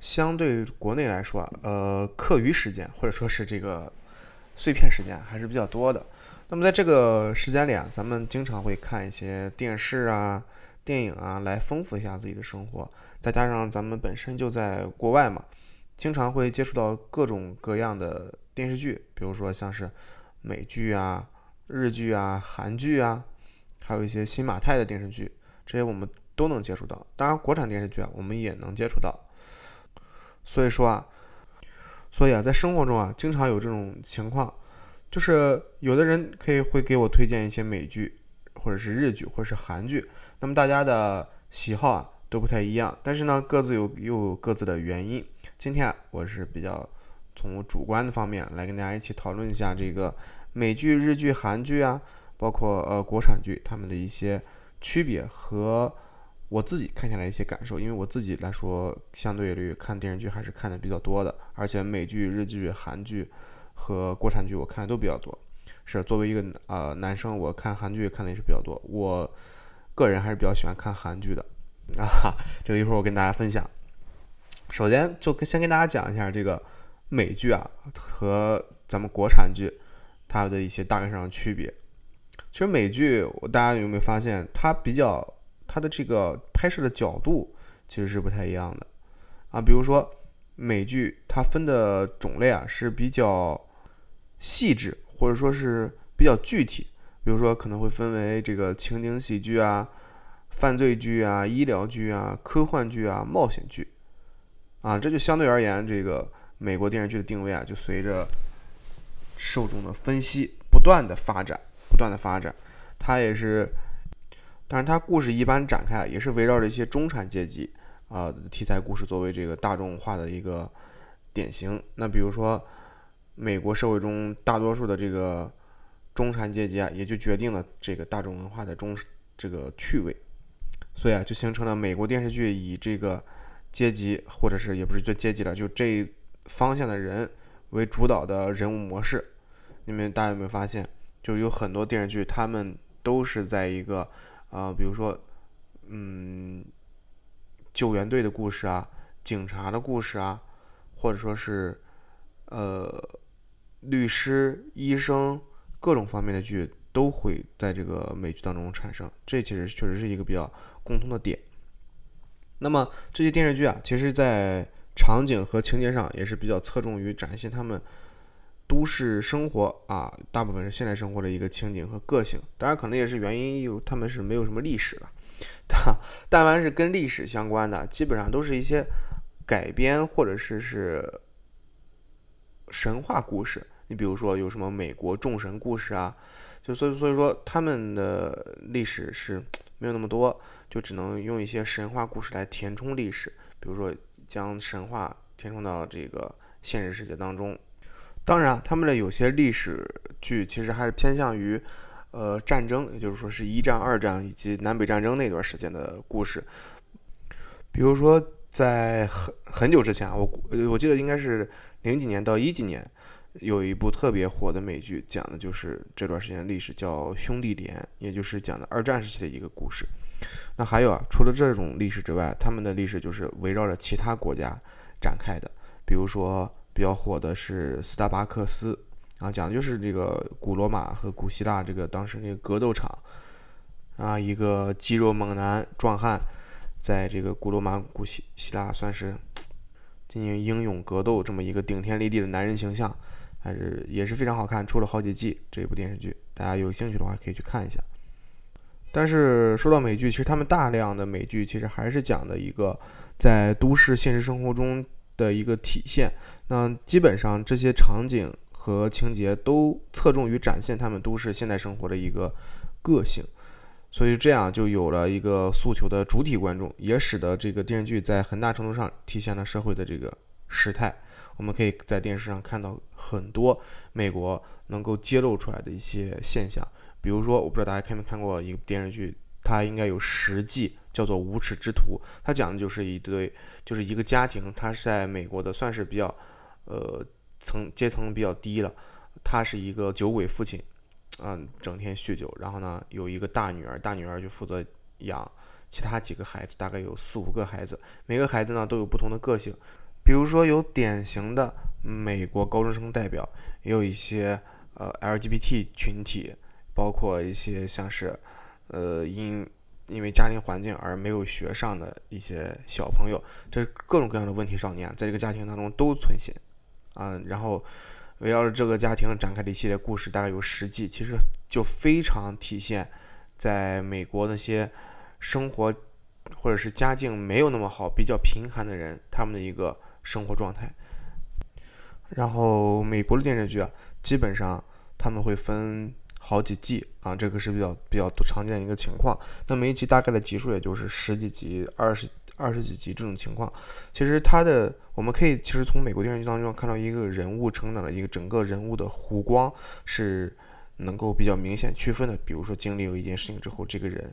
相对国内来说啊，呃，课余时间或者说是这个碎片时间还是比较多的。那么在这个时间里啊，咱们经常会看一些电视啊、电影啊，来丰富一下自己的生活。再加上咱们本身就在国外嘛，经常会接触到各种各样的电视剧，比如说像是美剧啊、日剧啊、韩剧啊，还有一些新马泰的电视剧，这些我们都能接触到。当然，国产电视剧啊，我们也能接触到。所以说啊，所以啊，在生活中啊，经常有这种情况，就是有的人可以会给我推荐一些美剧，或者是日剧，或者是韩剧。那么大家的喜好啊都不太一样，但是呢，各自有又有各自的原因。今天，我是比较从主观的方面来跟大家一起讨论一下这个美剧、日剧、韩剧啊，包括呃国产剧它们的一些区别和。我自己看下来一些感受，因为我自己来说，相对于看电视剧还是看的比较多的，而且美剧、日剧、韩剧和国产剧我看的都比较多。是作为一个呃男生，我看韩剧看的也是比较多。我个人还是比较喜欢看韩剧的啊，这个一会儿我跟大家分享。首先就跟先跟大家讲一下这个美剧啊和咱们国产剧它的一些大概上的区别。其实美剧，我大家有没有发现它比较？它的这个拍摄的角度其实是不太一样的啊，比如说美剧，它分的种类啊是比较细致，或者说是比较具体。比如说可能会分为这个情景喜剧啊、犯罪剧啊、医疗剧啊、科幻剧啊、冒险剧啊，这就相对而言，这个美国电视剧的定位啊，就随着受众的分析不断的发展，不断的发展，它也是。但是它故事一般展开也是围绕着一些中产阶级啊题材故事作为这个大众化的一个典型。那比如说，美国社会中大多数的这个中产阶级啊，也就决定了这个大众文化的中这个趣味。所以啊，就形成了美国电视剧以这个阶级或者是也不是叫阶级了，就这方向的人为主导的人物模式。你们大家有没有发现，就有很多电视剧，他们都是在一个。啊，比如说，嗯，救援队的故事啊，警察的故事啊，或者说是，呃，律师、医生各种方面的剧都会在这个美剧当中产生，这其实确实是一个比较共通的点。那么这些电视剧啊，其实在场景和情节上也是比较侧重于展现他们。都市生活啊，大部分是现代生活的一个情景和个性，当然可能也是原因有他们是没有什么历史了，但凡是跟历史相关的，基本上都是一些改编或者是是神话故事。你比如说有什么美国众神故事啊，就所以所以说他们的历史是没有那么多，就只能用一些神话故事来填充历史，比如说将神话填充到这个现实世界当中。当然，他们的有些历史剧其实还是偏向于，呃，战争，也就是说是一战、二战以及南北战争那段时间的故事。比如说，在很很久之前，我我记得应该是零几年到一几年，有一部特别火的美剧，讲的就是这段时间历史，叫《兄弟连》，也就是讲的二战时期的一个故事。那还有啊，除了这种历史之外，他们的历史就是围绕着其他国家展开的，比如说。比较火的是斯达巴克斯，啊，讲的就是这个古罗马和古希腊这个当时那个格斗场，啊，一个肌肉猛男壮汉，在这个古罗马古希希腊算是进行英勇格斗这么一个顶天立地的男人形象，还是也是非常好看，出了好几季这部电视剧，大家有兴趣的话可以去看一下。但是说到美剧，其实他们大量的美剧其实还是讲的一个在都市现实生活中。的一个体现，那基本上这些场景和情节都侧重于展现他们都市现代生活的一个个性，所以这样就有了一个诉求的主体观众，也使得这个电视剧在很大程度上体现了社会的这个时态。我们可以在电视上看到很多美国能够揭露出来的一些现象。比如说，我不知道大家看没看过一个电视剧，它应该有十季，叫做《无耻之徒》。他讲的就是一对，就是一个家庭，他是在美国的，算是比较，呃，层阶层比较低了。他是一个酒鬼父亲，嗯，整天酗酒。然后呢，有一个大女儿，大女儿就负责养其他几个孩子，大概有四五个孩子。每个孩子呢都有不同的个性，比如说有典型的美国高中生代表，也有一些呃 LGBT 群体。包括一些像是，呃，因因为家庭环境而没有学上的一些小朋友，这各种各样的问题少年，在这个家庭当中都存现，啊，然后围绕着这个家庭展开的一系列故事，大概有十季，其实就非常体现在美国那些生活或者是家境没有那么好、比较贫寒的人他们的一个生活状态。然后美国的电视剧啊，基本上他们会分。好几季啊，这个是比较比较多常见的一个情况。那每一集大概的集数也就是十几集、二十二十几集这种情况。其实它的，我们可以其实从美国电视剧当中看到一个人物成长的一个整个人物的弧光是能够比较明显区分的。比如说经历了一件事情之后，这个人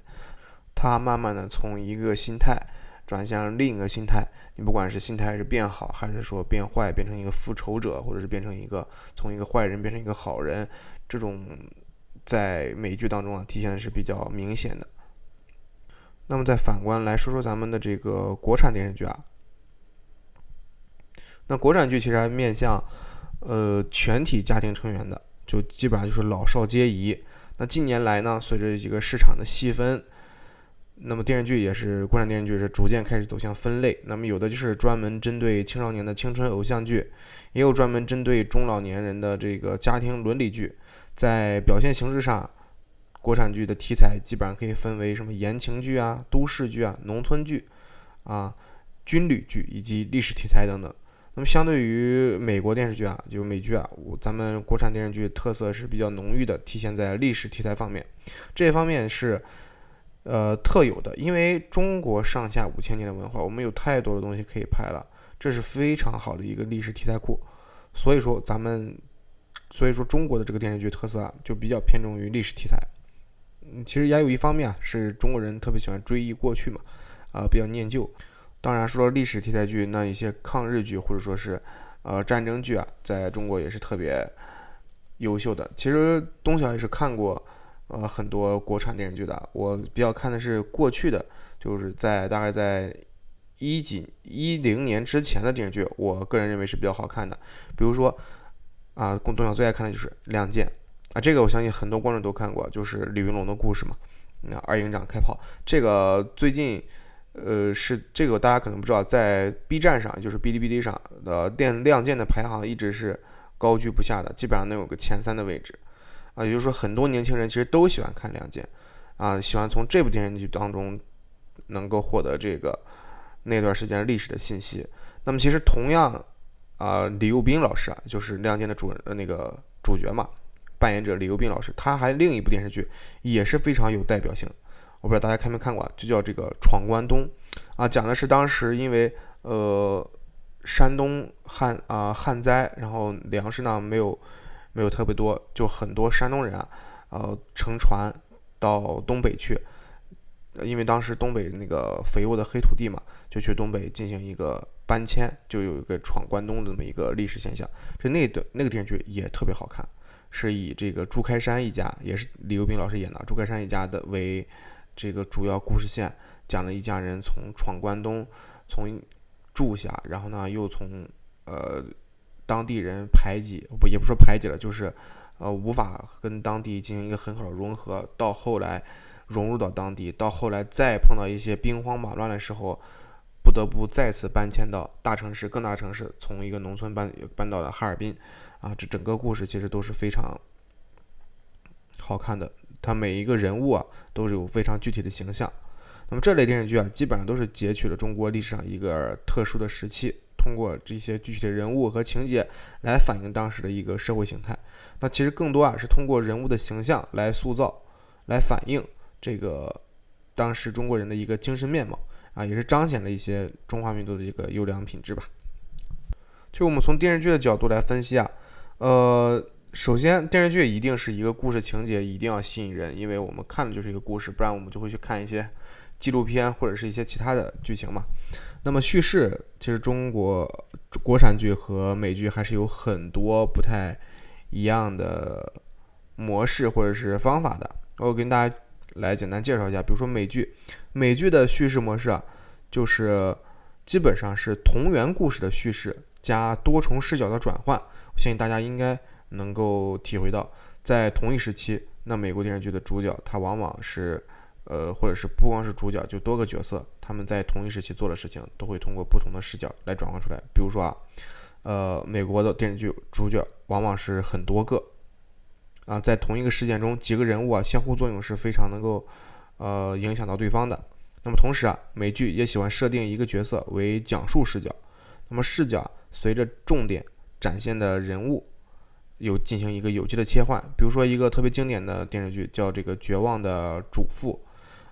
他慢慢的从一个心态转向另一个心态。你不管是心态是变好，还是说变坏，变成一个复仇者，或者是变成一个从一个坏人变成一个好人，这种。在美剧当中啊，体现的是比较明显的。那么再反观来说说咱们的这个国产电视剧啊，那国产剧其实还面向呃全体家庭成员的，就基本上就是老少皆宜。那近年来呢，随着这个市场的细分，那么电视剧也是国产电视剧是逐渐开始走向分类。那么有的就是专门针对青少年的青春偶像剧，也有专门针对中老年人的这个家庭伦理剧。在表现形式上，国产剧的题材基本上可以分为什么言情剧啊、都市剧啊、农村剧啊、军旅剧以及历史题材等等。那么相对于美国电视剧啊，就美剧啊，咱们国产电视剧特色是比较浓郁的，体现在历史题材方面。这方面是呃特有的，因为中国上下五千年的文化，我们有太多的东西可以拍了，这是非常好的一个历史题材库。所以说咱们。所以说，中国的这个电视剧特色啊，就比较偏重于历史题材。嗯，其实也有一方面啊，是中国人特别喜欢追忆过去嘛，啊，比较念旧。当然，说历史题材剧，那一些抗日剧或者说是呃战争剧啊，在中国也是特别优秀的。其实东晓也是看过呃很多国产电视剧的，我比较看的是过去的，就是在大概在一几一零年之前的电视剧，我个人认为是比较好看的，比如说。啊，共东晓最爱看的就是《亮剑》啊，这个我相信很多观众都看过，就是李云龙的故事嘛。那二营长开炮，这个最近，呃，是这个大家可能不知道，在 B 站上，就是哔哩哔哩上的电《亮剑》的排行一直是高居不下的，基本上能有个前三的位置。啊，也就是说，很多年轻人其实都喜欢看《亮剑》，啊，喜欢从这部电视剧当中能够获得这个那段时间历史的信息。那么，其实同样。啊，李幼斌老师啊，就是《亮剑》的主人呃那个主角嘛，扮演者李幼斌老师，他还另一部电视剧也是非常有代表性，我不知道大家看没看过，就叫这个《闯关东》啊，讲的是当时因为呃山东旱啊旱灾，然后粮食呢没有没有特别多，就很多山东人啊，呃乘船到东北去。因为当时东北那个肥沃的黑土地嘛，就去东北进行一个搬迁，就有一个闯关东的这么一个历史现象。这那段那个电视剧也特别好看，是以这个朱开山一家，也是李幼斌老师演的，朱开山一家的为这个主要故事线，讲了一家人从闯关东，从住下，然后呢又从呃当地人排挤，不也不说排挤了，就是呃无法跟当地进行一个很好的融合，到后来。融入到当地，到后来再碰到一些兵荒马乱的时候，不得不再次搬迁到大城市，更大城市，从一个农村搬搬到了哈尔滨，啊，这整个故事其实都是非常好看的。它每一个人物啊，都是有非常具体的形象。那么这类电视剧啊，基本上都是截取了中国历史上一个特殊的时期，通过这些具体的人物和情节来反映当时的一个社会形态。那其实更多啊，是通过人物的形象来塑造，来反映。这个当时中国人的一个精神面貌啊，也是彰显了一些中华民族的一个优良品质吧。就我们从电视剧的角度来分析啊，呃，首先电视剧一定是一个故事情节一定要吸引人，因为我们看的就是一个故事，不然我们就会去看一些纪录片或者是一些其他的剧情嘛。那么叙事其实中国国产剧和美剧还是有很多不太一样的模式或者是方法的。我跟大家来简单介绍一下，比如说美剧，美剧的叙事模式啊，就是基本上是同源故事的叙事加多重视角的转换。我相信大家应该能够体会到，在同一时期，那美国电视剧的主角他往往是，呃，或者是不光是主角，就多个角色，他们在同一时期做的事情都会通过不同的视角来转换出来。比如说啊，呃，美国的电视剧主角往往是很多个。啊，在同一个事件中，几个人物啊相互作用是非常能够，呃，影响到对方的。那么同时啊，美剧也喜欢设定一个角色为讲述视角，那么视角随着重点展现的人物有进行一个有机的切换。比如说一个特别经典的电视剧叫这个《绝望的主妇》，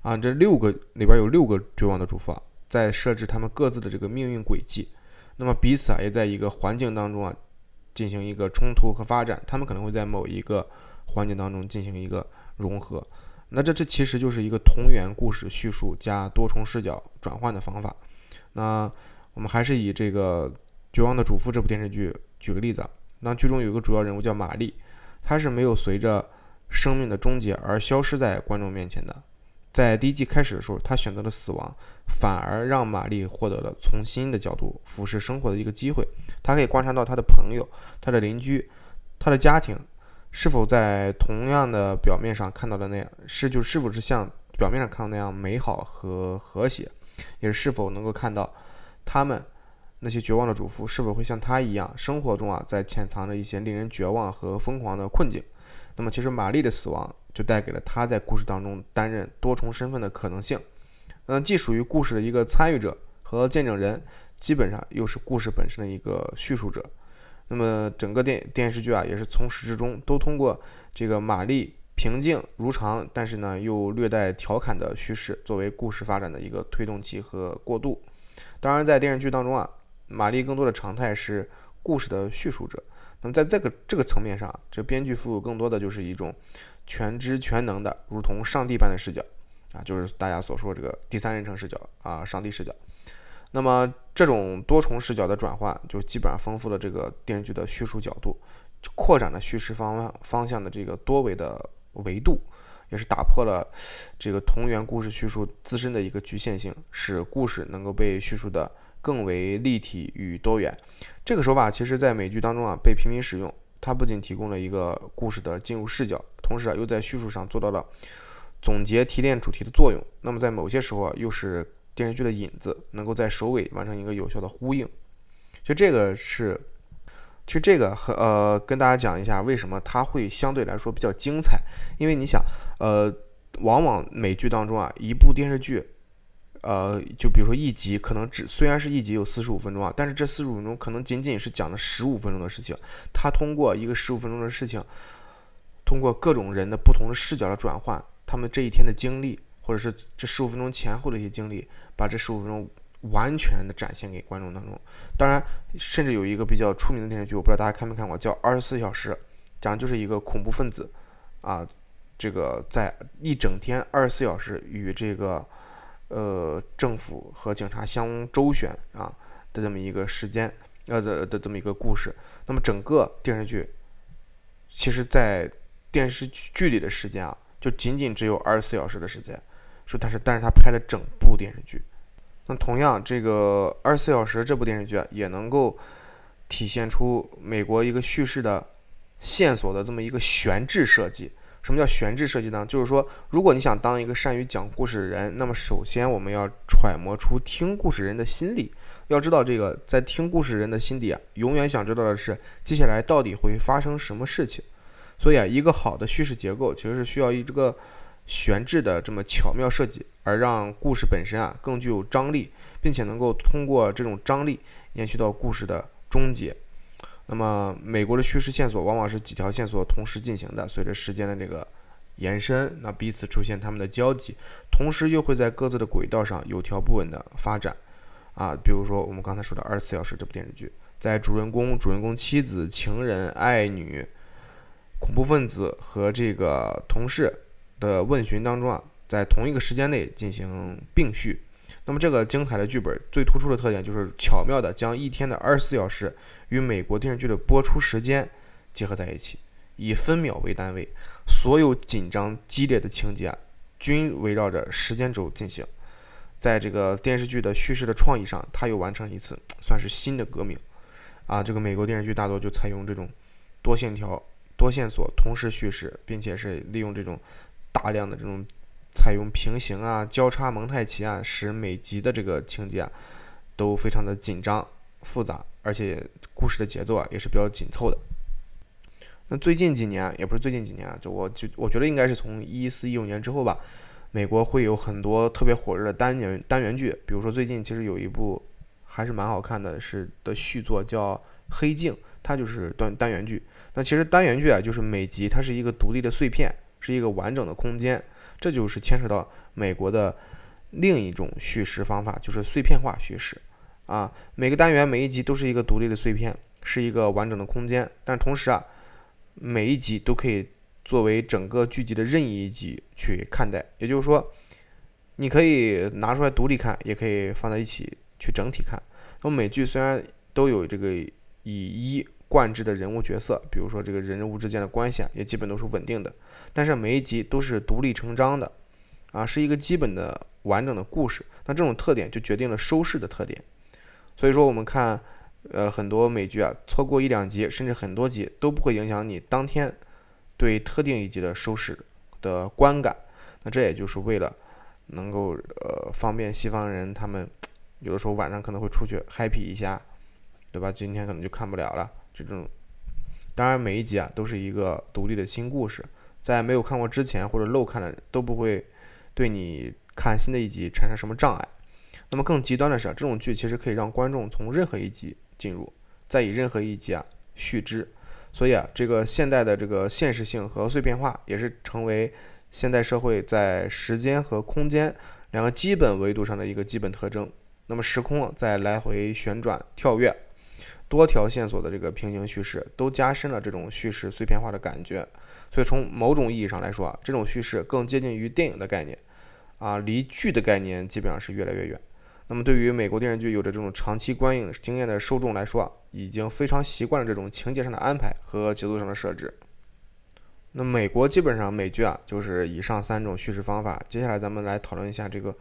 啊，这六个里边有六个绝望的主妇啊，在设置他们各自的这个命运轨迹，那么彼此啊也在一个环境当中啊。进行一个冲突和发展，他们可能会在某一个环节当中进行一个融合。那这这其实就是一个同源故事叙述加多重视角转换的方法。那我们还是以这个《绝望的主妇》这部电视剧举个例子。那剧中有一个主要人物叫玛丽，她是没有随着生命的终结而消失在观众面前的。在第一季开始的时候，他选择了死亡，反而让玛丽获得了从新的角度俯视生活的一个机会。他可以观察到他的朋友、他的邻居、他的家庭是否在同样的表面上看到的那样，是就是否是像表面上看到那样美好和和谐，也是是否能够看到他们那些绝望的主妇是否会像他一样，生活中啊在潜藏着一些令人绝望和疯狂的困境。那么，其实玛丽的死亡就带给了他在故事当中担任多重身份的可能性。嗯，既属于故事的一个参与者和见证人，基本上又是故事本身的一个叙述者。那么，整个电电视剧啊，也是从始至终都通过这个玛丽平静如常，但是呢又略带调侃的叙事，作为故事发展的一个推动器和过渡。当然，在电视剧当中啊，玛丽更多的常态是故事的叙述者。那么在这个这个层面上，这编剧赋予更多的就是一种全知全能的，如同上帝般的视角啊，就是大家所说这个第三人称视角啊，上帝视角。那么这种多重视角的转换，就基本上丰富了这个电视剧的叙述角度，扩展了叙事方方向的这个多维的维度，也是打破了这个同源故事叙述自身的一个局限性，使故事能够被叙述的。更为立体与多元，这个手法其实在美剧当中啊被频频使用。它不仅提供了一个故事的进入视角，同时啊又在叙述上做到了总结提炼主题的作用。那么在某些时候啊又是电视剧的引子，能够在首尾完成一个有效的呼应。就这个是，其实这个和呃跟大家讲一下为什么它会相对来说比较精彩，因为你想呃往往美剧当中啊一部电视剧。呃，就比如说一集，可能只虽然是一集有四十五分钟啊，但是这四十五分钟可能仅仅是讲了十五分钟的事情。他通过一个十五分钟的事情，通过各种人的不同的视角的转换，他们这一天的经历，或者是这十五分钟前后的一些经历，把这十五分钟完全的展现给观众当中。当然，甚至有一个比较出名的电视剧，我不知道大家看没看过，叫《二十四小时》，讲的就是一个恐怖分子啊，这个在一整天二十四小时与这个。呃，政府和警察相周旋啊的这么一个时间，呃的的这么一个故事。那么整个电视剧，其实，在电视剧里的时间啊，就仅仅只有二十四小时的时间。说但是，但是他拍了整部电视剧。那同样，这个二十四小时这部电视剧也能够体现出美国一个叙事的线索的这么一个悬置设计。什么叫悬置设计呢？就是说，如果你想当一个善于讲故事的人，那么首先我们要揣摩出听故事人的心理。要知道，这个在听故事人的心底啊，永远想知道的是接下来到底会发生什么事情。所以啊，一个好的叙事结构其实是需要一这个悬置的这么巧妙设计，而让故事本身啊更具有张力，并且能够通过这种张力延续到故事的终结。那么，美国的叙事线索往往是几条线索同时进行的，随着时间的这个延伸，那彼此出现他们的交集，同时又会在各自的轨道上有条不紊的发展。啊，比如说我们刚才说的《二十四小时》这部电视剧，在主人公、主人公妻子、情人、爱女、恐怖分子和这个同事的问询当中啊，在同一个时间内进行并叙。那么这个精彩的剧本最突出的特点就是巧妙的将一天的二十四小时与美国电视剧的播出时间结合在一起，以分秒为单位，所有紧张激烈的情节均围绕着时间轴进行。在这个电视剧的叙事的创意上，它又完成一次 算是新的革命。啊，这个美国电视剧大多就采用这种多线条、多线索同时叙事，并且是利用这种大量的这种采用平行啊、交叉蒙太奇啊，使每集的这个情节啊都非常的紧张复杂，而且故事的节奏啊也是比较紧凑的。那最近几年，也不是最近几年啊，就我就我觉得应该是从一四一五年之后吧。美国会有很多特别火热的单元单元剧，比如说最近其实有一部还是蛮好看的，是的续作叫《黑镜》，它就是单单元剧。那其实单元剧啊，就是每集它是一个独立的碎片，是一个完整的空间，这就是牵扯到美国的另一种叙事方法，就是碎片化叙事啊。每个单元每一集都是一个独立的碎片，是一个完整的空间，但同时啊，每一集都可以。作为整个剧集的任意一集去看待，也就是说，你可以拿出来独立看，也可以放在一起去整体看。那么美剧虽然都有这个以一贯之的人物角色，比如说这个人物之间的关系啊，也基本都是稳定的，但是每一集都是独立成章的，啊，是一个基本的完整的故事。那这种特点就决定了收视的特点。所以说，我们看呃很多美剧啊，错过一两集，甚至很多集都不会影响你当天。对特定一集的收视的观感，那这也就是为了能够呃方便西方人，他们有的时候晚上可能会出去 happy 一下，对吧？今天可能就看不了了。这种当然每一集啊都是一个独立的新故事，在没有看过之前或者漏看的都不会对你看新的一集产生什么障碍。那么更极端的是，这种剧其实可以让观众从任何一集进入，再以任何一集啊续之。所以啊，这个现代的这个现实性和碎片化，也是成为现代社会在时间和空间两个基本维度上的一个基本特征。那么时空在来回旋转、跳跃，多条线索的这个平行叙事，都加深了这种叙事碎片化的感觉。所以从某种意义上来说啊，这种叙事更接近于电影的概念，啊，离剧的概念基本上是越来越远。那么对于美国电视剧有着这种长期观影经验的受众来说，已经非常习惯了这种情节上的安排和节奏上的设置。那美国基本上美剧啊，就是以上三种叙事方法。接下来咱们来讨论一下这个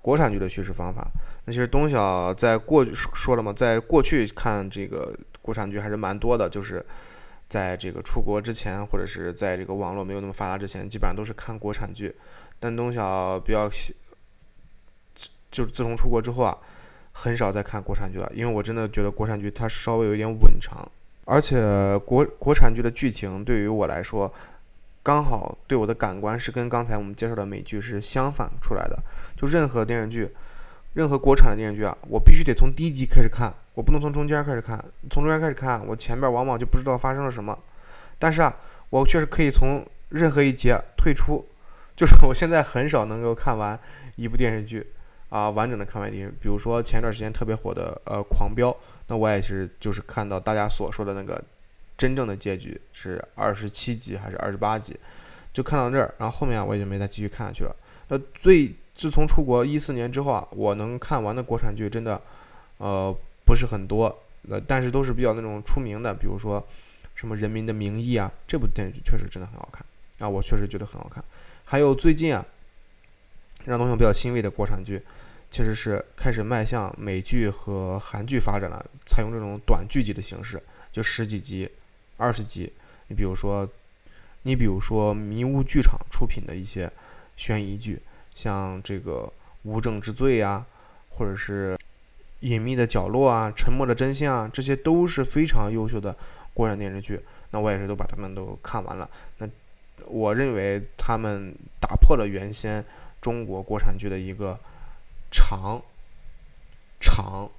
国产剧的叙事方法。那其实东晓在过去说了嘛，在过去看这个国产剧还是蛮多的，就是在这个出国之前，或者是在这个网络没有那么发达之前，基本上都是看国产剧。但东晓比较。就是自从出国之后啊，很少再看国产剧了，因为我真的觉得国产剧它稍微有一点稳长，而且国国产剧的剧情对于我来说，刚好对我的感官是跟刚才我们介绍的美剧是相反出来的。就任何电视剧，任何国产的电视剧啊，我必须得从第一集开始看，我不能从中间开始看，从中间开始看，我前面往往就不知道发生了什么。但是啊，我确实可以从任何一集退出，就是我现在很少能够看完一部电视剧。啊，完整的看完电影，比如说前段时间特别火的呃《狂飙》，那我也是就是看到大家所说的那个真正的结局是二十七集还是二十八集，就看到这儿，然后后面我也就没再继续看下去了。那最自从出国一四年之后啊，我能看完的国产剧真的呃不是很多，呃但是都是比较那种出名的，比如说什么《人民的名义》啊，这部电视剧确实真的很好看啊，我确实觉得很好看。还有最近啊。让东西比较欣慰的国产剧，确实是开始迈向美剧和韩剧发展了，采用这种短剧集的形式，就十几集、二十集。你比如说，你比如说迷雾剧场出品的一些悬疑剧，像这个《无证之罪》啊，或者是《隐秘的角落》啊，《沉默的真相》啊，这些都是非常优秀的国产电视剧。那我也是都把他们都看完了。那我认为他们打破了原先。中国国产剧的一个长、长、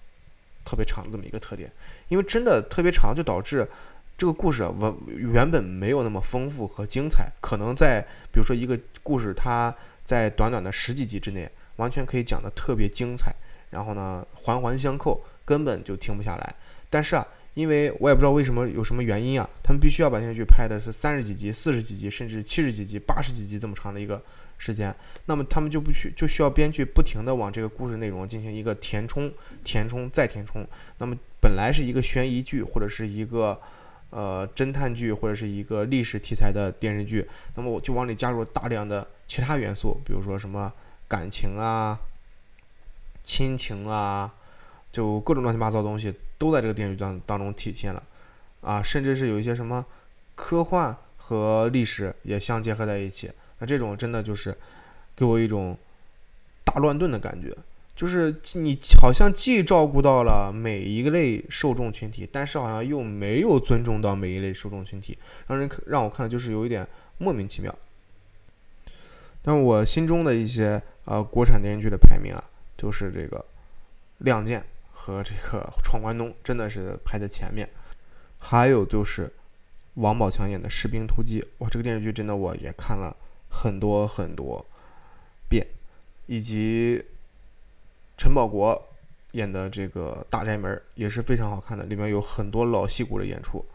特别长的这么一个特点，因为真的特别长，就导致这个故事原原本没有那么丰富和精彩。可能在比如说一个故事，它在短短的十几集之内，完全可以讲的特别精彩，然后呢环环相扣，根本就停不下来。但是啊，因为我也不知道为什么有什么原因啊，他们必须要把电视剧拍的是三十几集、四十几集，甚至七十几集、八十几集这么长的一个时间，那么他们就不需就需要编剧不停的往这个故事内容进行一个填充、填充再填充。那么本来是一个悬疑剧或者是一个呃侦探剧或者是一个历史题材的电视剧，那么我就往里加入大量的其他元素，比如说什么感情啊、亲情啊。就各种乱七八糟的东西都在这个电视剧当当中体现了，啊，甚至是有一些什么科幻和历史也相结合在一起。那这种真的就是给我一种大乱炖的感觉，就是你好像既照顾到了每一个类受众群体，但是好像又没有尊重到每一类受众群体，让人让我看就是有一点莫名其妙。但我心中的一些呃国产电视剧的排名啊，就是这个《亮剑》。和这个闯关东真的是排在前面，还有就是王宝强演的《士兵突击》，哇，这个电视剧真的我也看了很多很多遍，以及陈宝国演的这个《大宅门》也是非常好看的，里面有很多老戏骨的演出，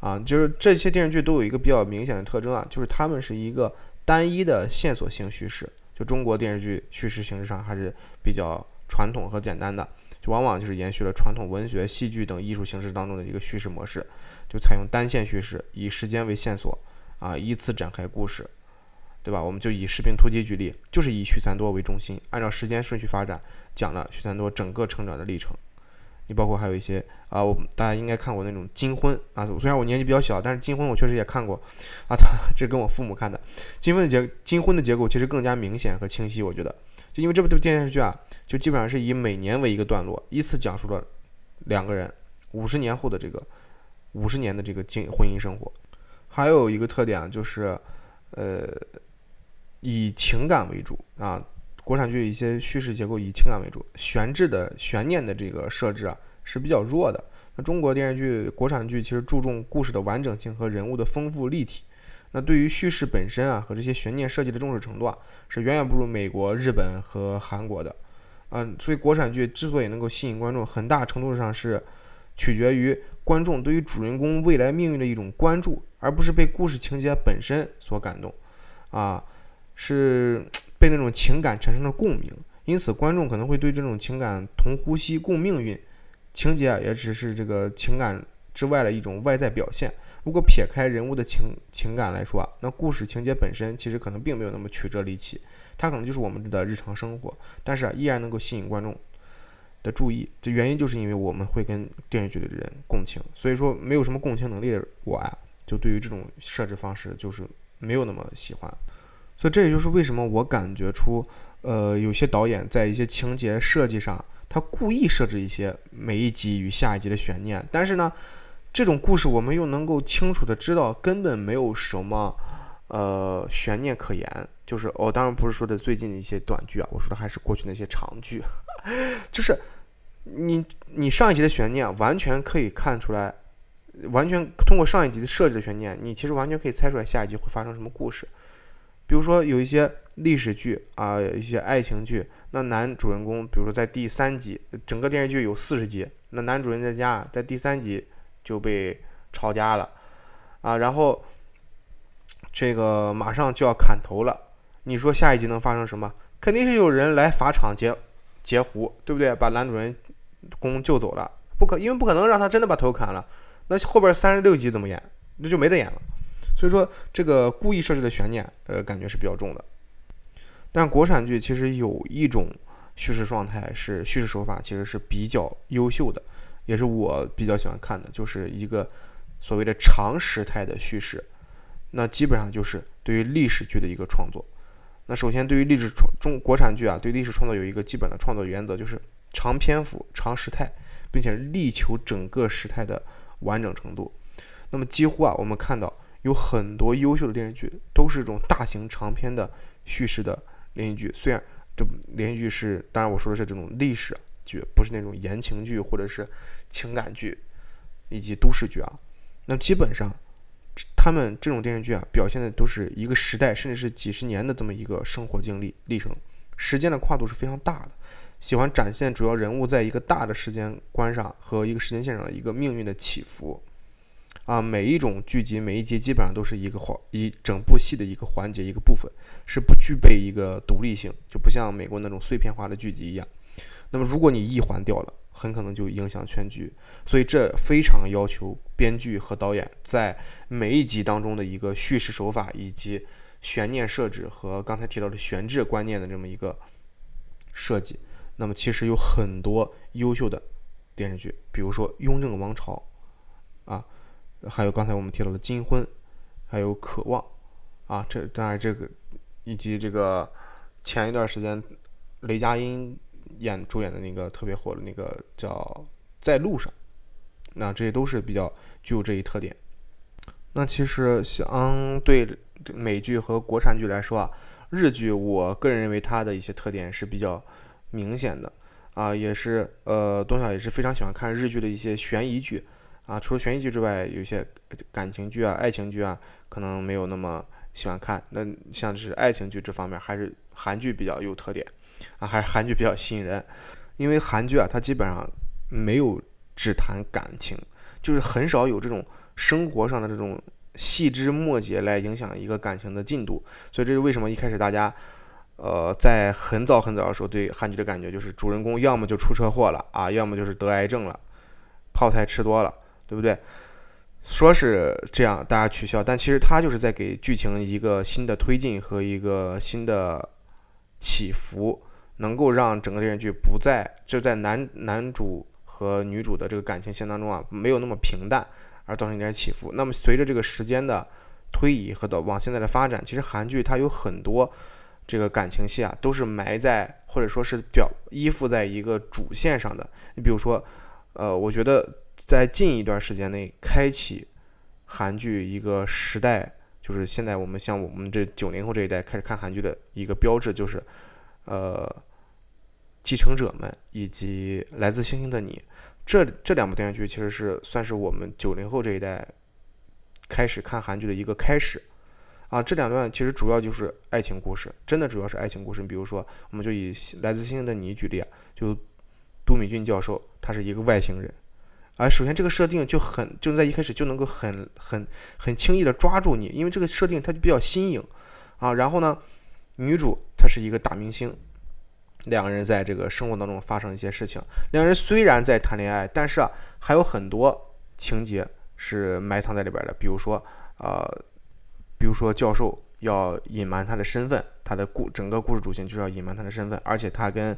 啊，就是这些电视剧都有一个比较明显的特征啊，就是他们是一个单一的线索性叙事，就中国电视剧叙事形式上还是比较传统和简单的。就往往就是延续了传统文学、戏剧等艺术形式当中的一个叙事模式，就采用单线叙事，以时间为线索，啊，依次展开故事，对吧？我们就以《士兵突击》举例，就是以许三多为中心，按照时间顺序发展，讲了许三多整个成长的历程。你包括还有一些啊，我大家应该看过那种《金婚》啊，虽然我年纪比较小，但是《金婚》我确实也看过啊，他这跟我父母看的，《金婚》的结《金婚》的结构其实更加明显和清晰，我觉得。就因为这部电视剧啊，就基本上是以每年为一个段落，依次讲述了两个人五十年后的这个五十年的这个经婚姻生活。还有一个特点，就是呃以情感为主啊，国产剧一些叙事结构以情感为主，悬置的悬念的这个设置啊是比较弱的。那中国电视剧、国产剧其实注重故事的完整性和人物的丰富立体。那对于叙事本身啊和这些悬念设计的重视程度啊，是远远不如美国、日本和韩国的，嗯，所以国产剧之所以能够吸引观众，很大程度上是取决于观众对于主人公未来命运的一种关注，而不是被故事情节本身所感动，啊，是 被那种情感产生了共鸣，因此观众可能会对这种情感同呼吸、共命运，情节啊也只是这个情感之外的一种外在表现。如果撇开人物的情情感来说啊，那故事情节本身其实可能并没有那么曲折离奇，它可能就是我们的日常生活，但是啊，依然能够吸引观众的注意。这原因就是因为我们会跟电视剧的人共情，所以说没有什么共情能力的我啊，就对于这种设置方式就是没有那么喜欢。所以这也就是为什么我感觉出，呃，有些导演在一些情节设计上，他故意设置一些每一集与下一集的悬念，但是呢。这种故事，我们又能够清楚的知道，根本没有什么，呃，悬念可言。就是我当然不是说的最近的一些短剧啊，我说的还是过去那些长剧。就是你你上一集的悬念，完全可以看出来，完全通过上一集的设置的悬念，你其实完全可以猜出来下一集会发生什么故事。比如说有一些历史剧啊，一些爱情剧，那男主人公，比如说在第三集，整个电视剧有四十集，那男主人在家在第三集。就被抄家了，啊，然后这个马上就要砍头了，你说下一集能发生什么？肯定是有人来法场截截胡，对不对？把男主人公救走了，不可，因为不可能让他真的把头砍了。那后边三十六集怎么演？那就没得演了。所以说，这个故意设置的悬念，呃，感觉是比较重的。但国产剧其实有一种叙事状态，是叙事手法其实是比较优秀的。也是我比较喜欢看的，就是一个所谓的长时态的叙事，那基本上就是对于历史剧的一个创作。那首先对于历史创中国产剧啊，对历史创作有一个基本的创作原则，就是长篇幅、长时态，并且力求整个时态的完整程度。那么几乎啊，我们看到有很多优秀的电视剧都是这种大型长篇的叙事的连续剧。虽然这连续剧是，当然我说的是这种历史。剧不是那种言情剧或者是情感剧以及都市剧啊，那基本上他们这种电视剧啊，表现的都是一个时代甚至是几十年的这么一个生活经历历程，时间的跨度是非常大的。喜欢展现主要人物在一个大的时间观上和一个时间线上的一个命运的起伏。啊，每一种剧集每一集基本上都是一个环一整部戏的一个环节一个部分，是不具备一个独立性，就不像美国那种碎片化的剧集一样。那么如果你一环掉了，很可能就影响全局。所以这非常要求编剧和导演在每一集当中的一个叙事手法以及悬念设置和刚才提到的悬置观念的这么一个设计。那么其实有很多优秀的电视剧，比如说《雍正王朝》啊。还有刚才我们提到的《金婚》，还有《渴望》，啊，这当然这个以及这个前一段时间雷佳音演主演的那个特别火的那个叫《在路上》，那这些都是比较具有这一特点。那其实相对美剧和国产剧来说啊，日剧我个人认为它的一些特点是比较明显的啊，也是呃，东晓也是非常喜欢看日剧的一些悬疑剧。啊，除了悬疑剧之外，有些感情剧啊、爱情剧啊，可能没有那么喜欢看。那像是爱情剧这方面，还是韩剧比较有特点啊，还是韩剧比较吸引人。因为韩剧啊，它基本上没有只谈感情，就是很少有这种生活上的这种细枝末节来影响一个感情的进度。所以这是为什么一开始大家，呃，在很早很早的时候对韩剧的感觉就是主人公要么就出车祸了啊，要么就是得癌症了，泡菜吃多了。对不对？说是这样，大家取笑，但其实他就是在给剧情一个新的推进和一个新的起伏，能够让整个电视剧不再就在男男主和女主的这个感情线当中啊，没有那么平淡，而造成一点起伏。那么随着这个时间的推移和的往现在的发展，其实韩剧它有很多这个感情戏啊，都是埋在或者说是表依附在一个主线上的。你比如说，呃，我觉得。在近一段时间内，开启韩剧一个时代，就是现在我们像我们这九零后这一代开始看韩剧的一个标志，就是呃，《继承者们》以及《来自星星的你》这这两部电视剧，其实是算是我们九零后这一代开始看韩剧的一个开始啊。这两段其实主要就是爱情故事，真的主要是爱情故事。你比如说，我们就以《来自星星的你》举例啊，就都敏俊教授，他是一个外星人。啊，首先这个设定就很就在一开始就能够很很很轻易的抓住你，因为这个设定它就比较新颖啊。然后呢，女主她是一个大明星，两个人在这个生活当中发生一些事情。两人虽然在谈恋爱，但是啊，还有很多情节是埋藏在里边的。比如说，呃，比如说教授要隐瞒他的身份，他的故整个故事主线就是要隐瞒他的身份，而且他跟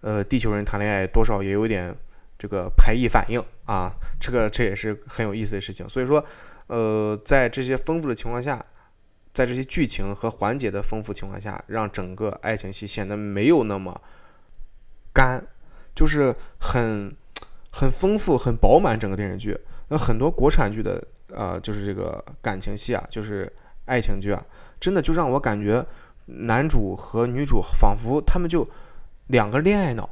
呃地球人谈恋爱多少也有点。这个排异反应啊，这个这也是很有意思的事情。所以说，呃，在这些丰富的情况下，在这些剧情和环节的丰富情况下，让整个爱情戏显得没有那么干，就是很很丰富、很饱满。整个电视剧，那很多国产剧的呃，就是这个感情戏啊，就是爱情剧啊，真的就让我感觉男主和女主仿佛他们就两个恋爱脑。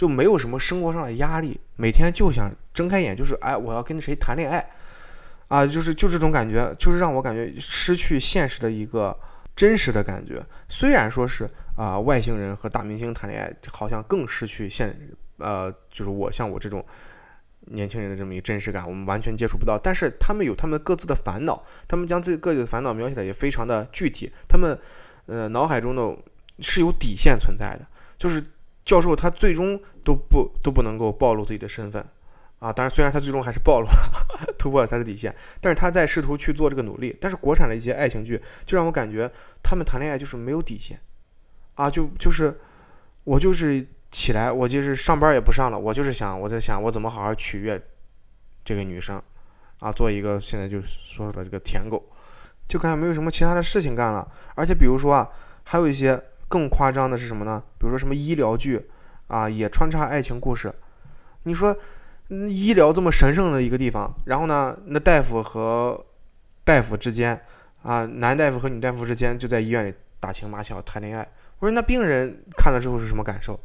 就没有什么生活上的压力，每天就想睁开眼就是哎，我要跟谁谈恋爱，啊，就是就这种感觉，就是让我感觉失去现实的一个真实的感觉。虽然说是啊，外星人和大明星谈恋爱，好像更失去现，呃，就是我像我这种年轻人的这么一个真实感，我们完全接触不到。但是他们有他们各自的烦恼，他们将自己各自的烦恼描写的也非常的具体，他们呃脑海中的是有底线存在的，就是。教授他最终都不都不能够暴露自己的身份啊！当然，虽然他最终还是暴露了，突破了他的底线，但是他在试图去做这个努力。但是国产的一些爱情剧就让我感觉他们谈恋爱就是没有底线啊！就就是我就是起来，我就是上班也不上了，我就是想我在想我怎么好好取悦这个女生啊，做一个现在就说的这个舔狗，就感觉没有什么其他的事情干了。而且比如说啊，还有一些。更夸张的是什么呢？比如说什么医疗剧，啊，也穿插爱情故事。你说，医疗这么神圣的一个地方，然后呢，那大夫和大夫之间，啊，男大夫和女大夫之间就在医院里打情骂俏谈恋爱。我说那病人看了之后是什么感受？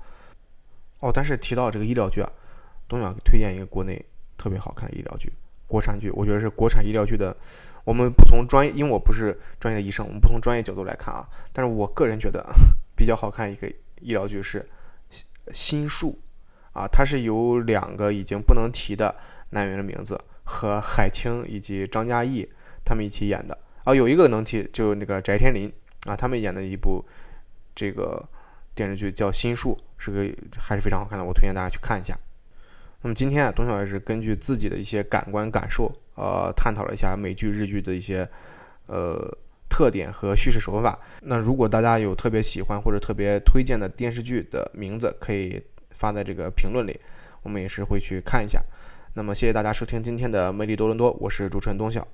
哦，但是提到这个医疗剧啊，东晓推荐一个国内特别好看的医疗剧，国产剧，我觉得是国产医疗剧的。我们不从专业，因为我不是专业的医生，我们不从专业角度来看啊。但是我个人觉得 比较好看一个医疗剧是《心术》啊，它是由两个已经不能提的男演员的名字和海清以及张嘉译他们一起演的啊，有一个能提，就那个翟天临啊，他们演的一部这个电视剧叫《心术》，是个还是非常好看的，我推荐大家去看一下。那么今天啊，董小也是根据自己的一些感官感受，呃，探讨了一下美剧、日剧的一些呃。特点和叙事手法。那如果大家有特别喜欢或者特别推荐的电视剧的名字，可以发在这个评论里，我们也是会去看一下。那么谢谢大家收听今天的魅力多伦多，我是主持人东晓。